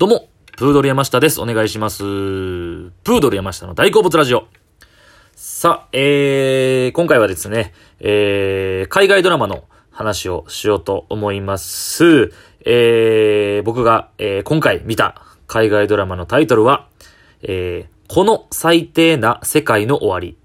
どうも、プードル山下です。お願いします。プードル山下の大好物ラジオ。さあ、えー、今回はですね、えー、海外ドラマの話をしようと思います。えー、僕が、えー、今回見た海外ドラマのタイトルは、えー、この最低な世界の終わり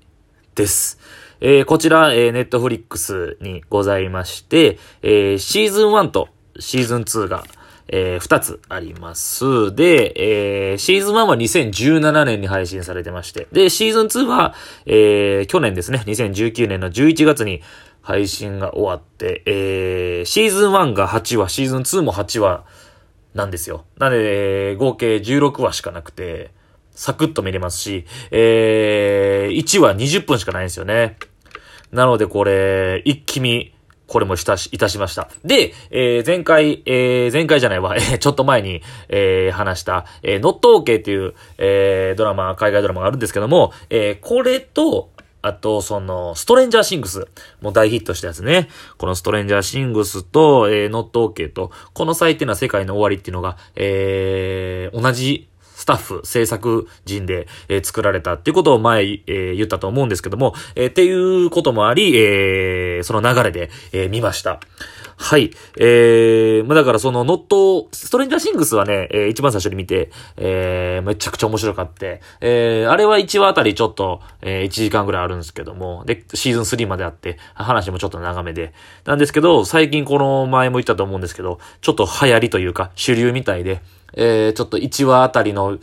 です。えー、こちら、えー、ネットフリックスにございまして、えー、シーズン1とシーズン2が、えー、2つあります。で、えー、シーズン1は2017年に配信されてまして、で、シーズン2は、えー、去年ですね、2019年の11月に配信が終わって、えー、シーズン1が8話、シーズン2も8話なんですよ。なので、えー合計16話しかなくて、サクッと見れますし、えー、1話20分しかないんですよね。なのでこれ、一気見、これもしたし、いたしました。で、えー、前回、えー、前回じゃないわ、え、ちょっと前に、えー、話した、えー、ノットオーケーっていう、えー、ドラマ、海外ドラマがあるんですけども、えー、これと、あと、その、ストレンジャーシングス。もう大ヒットしたやつね。このストレンジャーシングスと、えー、ノットオーケーと、この最低な世界の終わりっていうのが、えー、同じスタッフ、制作陣で、え作られたっていうことを前、え言ったと思うんですけども、えっていうこともあり、えその流れで、え見ました。はい。えー、まあ、だからそのノット、ストレンジャーシングスはね、えー一番最初に見て、えーめちゃくちゃ面白かって、えーあれは1話あたりちょっと、えー1時間ぐらいあるんですけども、で、シーズン3まであって、話もちょっと長めで。なんですけど、最近この前も言ったと思うんですけど、ちょっと流行りというか、主流みたいで、えーちょっと1話あたりの、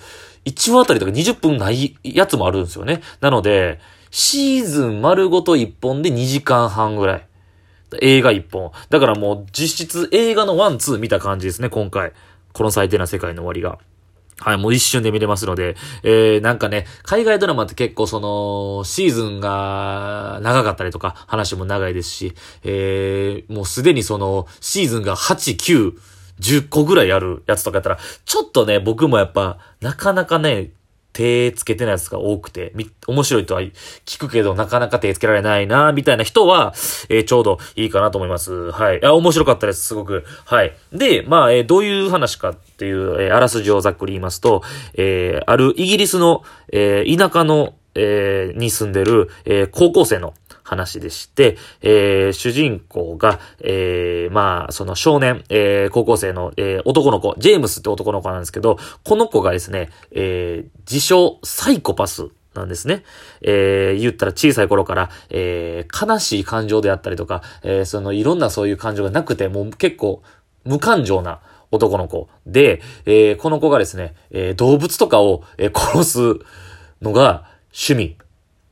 1話あたりとか20分ないやつもあるんですよね。なので、シーズン丸ごと1本で2時間半ぐらい。映画1本。だからもう実質映画のワン、ツー見た感じですね、今回。この最低な世界の終わりが。はい、もう一瞬で見れますので、えー、なんかね、海外ドラマって結構その、シーズンが長かったりとか、話も長いですし、えー、もうすでにその、シーズンが8、9、10個ぐらいあるやつとかやったら、ちょっとね、僕もやっぱ、なかなかね、手つけてないやつが多くて、み、面白いとは聞くけど、なかなか手つけられないな、みたいな人は、えーちょうどいいかなと思います。はい。あ、面白かったです、すごく。はい。で、まあ、えーどういう話かっていう、えーあらすじをざっくり言いますと、えーあるイギリスの、えー田舎の、えーに住んでる、えー高校生の話でして、えー主人公が、えーまあ、その少年、えー高校生の、えー男の子、ジェームスって男の子なんですけど、この子がですね、えー自称サイコパスなんですね。えー言ったら小さい頃から、えー悲しい感情であったりとか、えーそのいろんなそういう感情がなくて、もう結構無感情な男の子で、えーこの子がですね、えー動物とかを、殺すのが趣味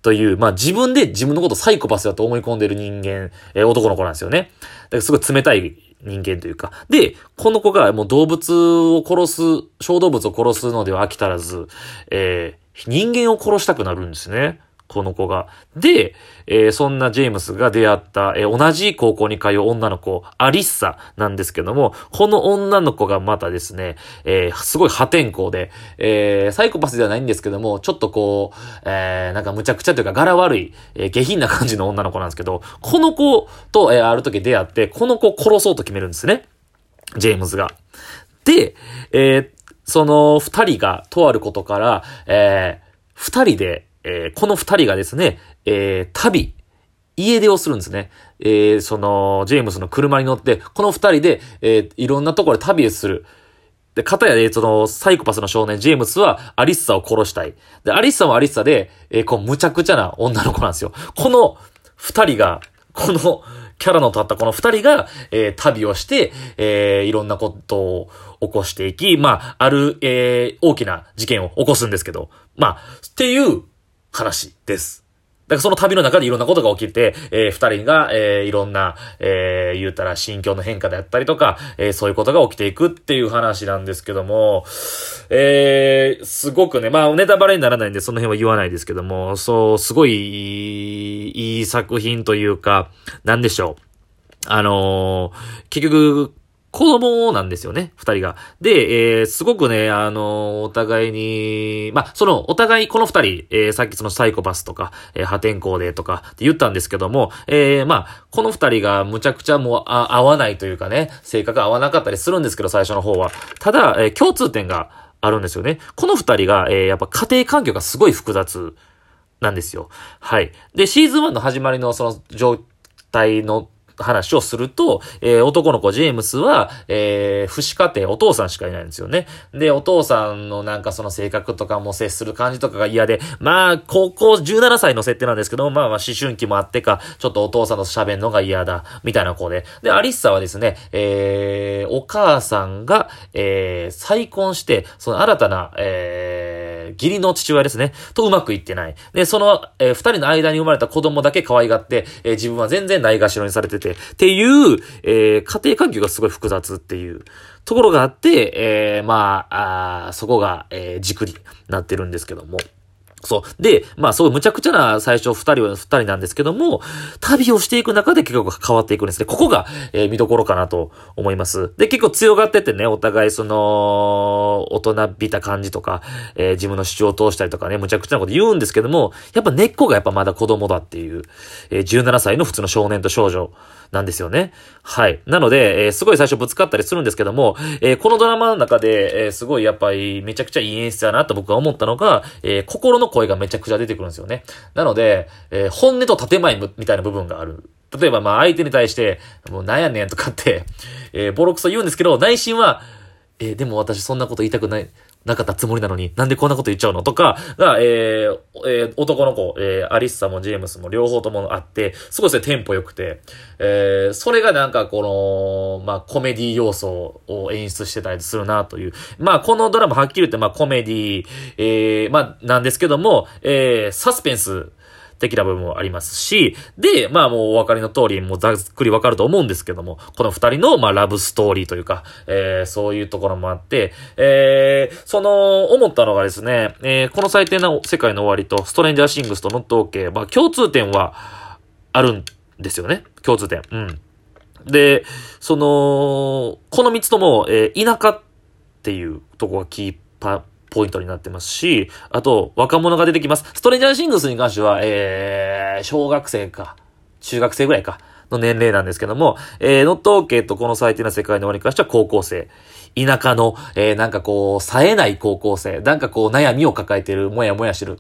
という、まあ自分で自分のことサイコパスだと思い込んでる人間、えー男の子なんですよね。だからすごい冷たい人間というか。で、この子がもう動物を殺す、小動物を殺すのでは飽き足らず、えー人間を殺したくなるんですね。この子が。で、えーそんなジェームスが出会った、えー同じ高校に通う女の子、アリッサなんですけども、この女の子がまたですね、えーすごい破天荒で、えーサイコパスではないんですけども、ちょっとこう、えーなんか無茶苦茶というか柄悪い、えー下品な感じの女の子なんですけど、この子と、えーある時出会って、この子を殺そうと決めるんですね。ジェームズが。で、えーその二人がとあることから、えー二人で、えーこの二人がですね、えー旅、家出をするんですね。えーその、ジェームスの車に乗って、この二人で、えーいろんなところで旅をする。で、片やね、その、サイコパスの少年、ジェームスは、アリッサを殺したい。で、アリッサはアリッサで、えーこう、むちゃくちゃな女の子なんですよ。この、二人が、この、キャラの立ったこの二人が、えー旅をして、えーいろんなことを起こしていき、まあ、ある、えー大きな事件を起こすんですけど、まあ、っていう話です。だからその旅の中でいろんなことが起きて、えー二人が、えーいろんな、えー言うたら心境の変化であったりとか、えーそういうことが起きていくっていう話なんですけども、えーすごくね、まあネタバレにならないんでその辺は言わないですけども、そう、すごいいい作品というか、なんでしょう。あのー結局、子供なんですよね、二人が。で、えー、すごくね、あのー、お互いに、まあ、その、お互いこの二人、えー、さっきそのサイコパスとか、えー、破天荒でとかって言ったんですけども、えー、まあ、この二人がむちゃくちゃもう、あ、合わないというかね、性格合わなかったりするんですけど、最初の方は。ただ、えー、共通点があるんですよね。この二人が、えー、やっぱ家庭環境がすごい複雑なんですよ。はい。で、シーズン1の始まりのその状態の話をすると、えー、男の子ジェームスは、えー、不死家庭、お父さんしかいないんですよね。で、お父さんのなんかその性格とかも接する感じとかが嫌で、まあ、高校17歳の設定なんですけども、まあまあ思春期もあってか、ちょっとお父さんと喋るのが嫌だ、みたいな子で。で、アリッサはですね、えー、お母さんが、えー、再婚して、その新たな、えー、義理の父親ですね、とうまくいってない。で、その、えー、二人の間に生まれた子供だけ可愛がって、えー、自分は全然ないがしろにされてて、っていう、えー、家庭環境がすごい複雑っていうところがあって、えー、まあ、あそこが、えー、軸になってるんですけども。そう。で、まあ、そう、むちゃくちゃな最初二人は二人なんですけども、旅をしていく中で結構変わっていくんですね。ここが、えー、見どころかなと思います。で、結構強がっててね、お互いその、大人びた感じとか、えー、自分の主張を通したりとかね、むちゃくちゃなこと言うんですけども、やっぱ根っこがやっぱまだ子供だっていう、えー、17歳の普通の少年と少女なんですよね。はい。なので、えー、すごい最初ぶつかったりするんですけども、えー、このドラマの中で、えー、すごいやっぱりめちゃくちゃいい演出だなと僕は思ったのが、え心の声がめちゃくちゃ出てくるんですよね。なので、え本音と建前みたいな部分がある。例えば、まあ相手に対して、もうなんやねんとかって、えボロクソ言うんですけど、内心は、えでも私そんなこと言いたくない。なかったつもりなのに、なんでこんなこと言っちゃうの？とかが、えー、えー、男の子、えー、アリッサもジェームスも両方ともあって、すごいですね、テンポ良くて、えー、それがなんかこの、まあ、コメディ要素を演出してたりするなという。まあ、このドラマはっきり言って、まあ、コメディ、えー、まあ、なんですけども、えー、サスペンス、的な部分もありますし、で、まあもうお分かりの通り、もうざっくりわかると思うんですけども、この二人の、まあラブストーリーというか、えー、そういうところもあって、えー、その、思ったのがですね、えー、この最低な世界の終わりと、ストレンジャーシングスとノットオーケー、まあ共通点はあるんですよね。共通点。うん。で、その、この三つとも、えー、田舎っていうとこがキーパー、ポイントになってますし、あと、若者が出てきます。ストレンジャーシングスに関しては、えー、小学生か、中学生ぐらいか、の年齢なんですけども、えー、ノットオーケーとこの最低な世界の終わりに関しては高校生。田舎の、えー、なんかこう、冴えない高校生。なんかこう、悩みを抱えてる、もやもやしてる。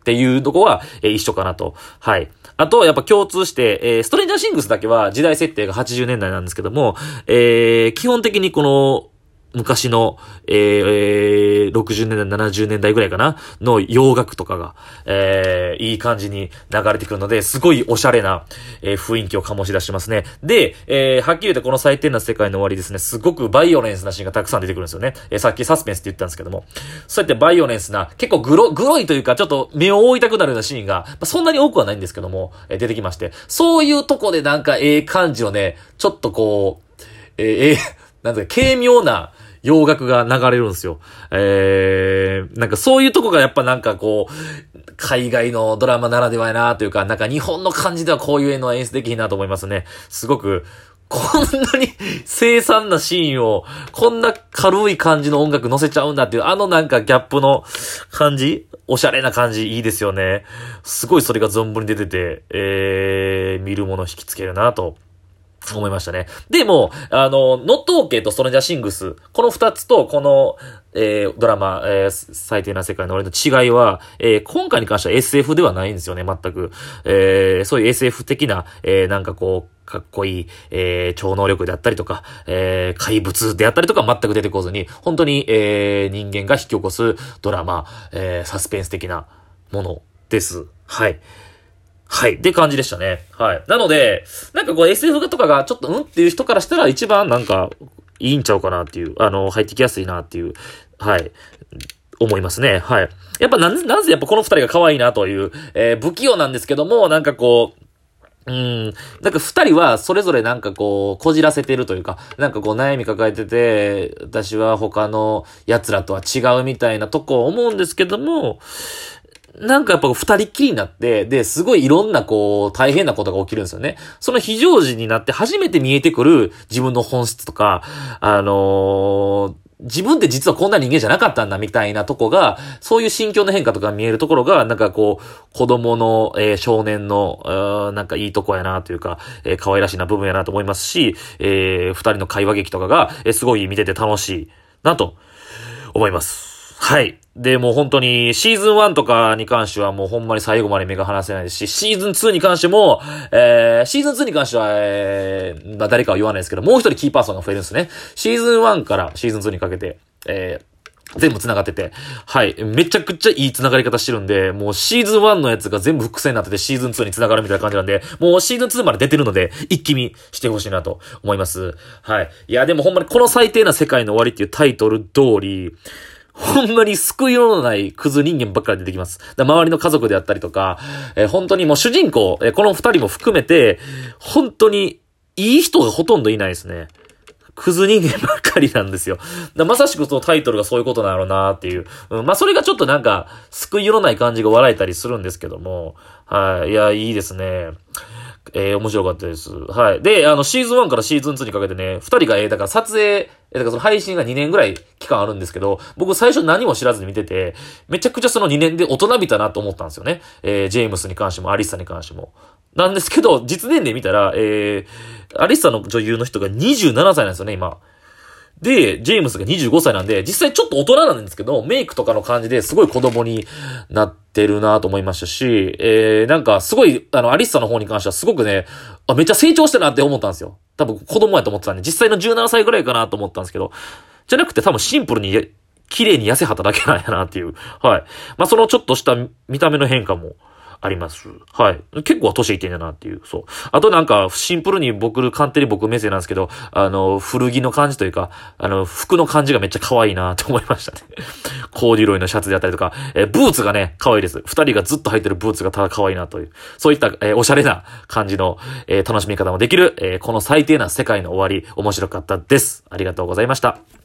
っていうとこは、えー、一緒かなと。はい。あと、やっぱ共通して、えー、ストレンジャーシングスだけは時代設定が80年代なんですけども、えー、基本的にこの、昔の、えー、えー、60年代、70年代ぐらいかな？の洋楽とかが、えー、いい感じに流れてくるので、すごいおしゃれな、えー、雰囲気を醸し出しますね。で、えー、はっきり言ってこの最低な世界の終わりですね、すごくバイオレンスなシーンがたくさん出てくるんですよね。えー、さっきサスペンスって言ったんですけども、そうやってバイオレンスな、結構グロ、グロいというか、ちょっと目を覆いたくなるようなシーンが、まあ、そんなに多くはないんですけども、えー、出てきまして、そういうとこでなんかええ感じをね、ちょっとこう、えー、えー、なんだか軽妙な、洋楽が流れるんですよ。えー、なんかそういうとこがやっぱなんかこう、海外のドラマならではやなというか、なんか日本の感じではこういう絵の演出できひんなと思いますね。すごく、こんなに凄惨なシーンを、こんな軽い感じの音楽乗せちゃうんだっていう、あのなんかギャップの感じおしゃれな感じいいですよね。すごいそれが存分に出てて、えー、見るもの引きつけるなと思いましたね。でも、あの、ノットオーケーとストレンジャーシングス、この二つと、この、えー、ドラマ、えー、最低な世界の俺の違いは、えー、今回に関しては SF ではないんですよね、全く。えー、そういう SF 的な、えー、なんかこう、かっこいい、えー、超能力であったりとか、えー、怪物であったりとか全く出てこずに、本当に、えー、人間が引き起こすドラマ、えー、サスペンス的なものです。はい。はい。って感じでしたね。はい。なので、なんかこう SF とかがちょっとうん？っていう人からしたら一番なんかいいんちゃうかなっていう、あの、入ってきやすいなっていう、はい。思いますね。はい。やっぱなぜ、なぜやっぱこの二人が可愛いなという、えー、不器用なんですけども、なんかこう、うん。なんか二人はそれぞれなんかこう、こじらせてるというか、なんかこう悩み抱えてて、私は他の奴らとは違うみたいなとこ思うんですけども、なんかやっぱ二人っきりになって、で、すごいいろんなこう、大変なことが起きるんですよね。その非常時になって初めて見えてくる自分の本質とか、あのー、自分って実はこんな人間じゃなかったんだみたいなとこが、そういう心境の変化とか見えるところが、なんかこう、子供の、えー、少年の、なんかいいとこやなというか、えー、可愛らしいな部分やなと思いますし、えー、二人の会話劇とかが、えー、すごい見てて楽しいなと思います。はい。で、もう本当に、シーズン1とかに関してはもうほんまに最後まで目が離せないですし、シーズン2に関しても、えー、シーズン2に関しては、えー、まあ誰かは言わないですけど、もう一人キーパーソンが増えるんですね。シーズン1からシーズン2にかけて、えー、全部繋がってて。はい。めちゃくちゃいい繋がり方してるんで、もうシーズン1のやつが全部伏線になっててシーズン2に繋がるみたいな感じなんで、もうシーズン2まで出てるので、一気見してほしいなと思います。はい。いや、でもほんまにこの最低な世界の終わりっていうタイトル通り、ほんまに救いようのないクズ人間ばっかり出てきます。周りの家族であったりとか、えー、本当にもう主人公、えー、この二人も含めて、本当にいい人がほとんどいないですね。クズ人間ばっかりなんですよ。まさしくそのタイトルがそういうことなのなっていう。うん、まあそれがちょっとなんか、救いようのない感じが笑えたりするんですけども。はい。いや、いいですね。えー、面白かったです。はい。で、あの、シーズン1からシーズン2にかけてね、二人が、えー、だから撮影、え、だからその配信が2年ぐらい期間あるんですけど、僕最初何も知らずに見てて、めちゃくちゃその2年で大人びたなと思ったんですよね。えー、ジェームスに関しても、アリッサに関しても。なんですけど、実年齢見たら、えー、アリッサの女優の人が27歳なんですよね、今。で、ジェームスが25歳なんで、実際ちょっと大人なんですけど、メイクとかの感じですごい子供になってるなと思いましたし、えー、なんかすごい、あの、アリッサの方に関してはすごくね、あ、めっちゃ成長したなって思ったんですよ。多分子供やと思ってたんで、実際の17歳ぐらいかなと思ったんですけど、じゃなくて多分シンプルに綺麗に痩せはただけなんやなっていう。はい。まあ、そのちょっとした見た目の変化も、あります。はい。結構年いってんだなっていう、そう。あとなんか、シンプルに僕、勝手に僕目線なんですけど、あの、古着の感じというか、あの、服の感じがめっちゃ可愛いなって思いましたね。コーデュロイのシャツであったりとか、えブーツがね、可愛いです。二人がずっと履いてるブーツがただ可愛いなという、そういった、えー、おしゃれな感じの、えー、楽しみ方もできる、えー、この最低な世界の終わり、面白かったです。ありがとうございました。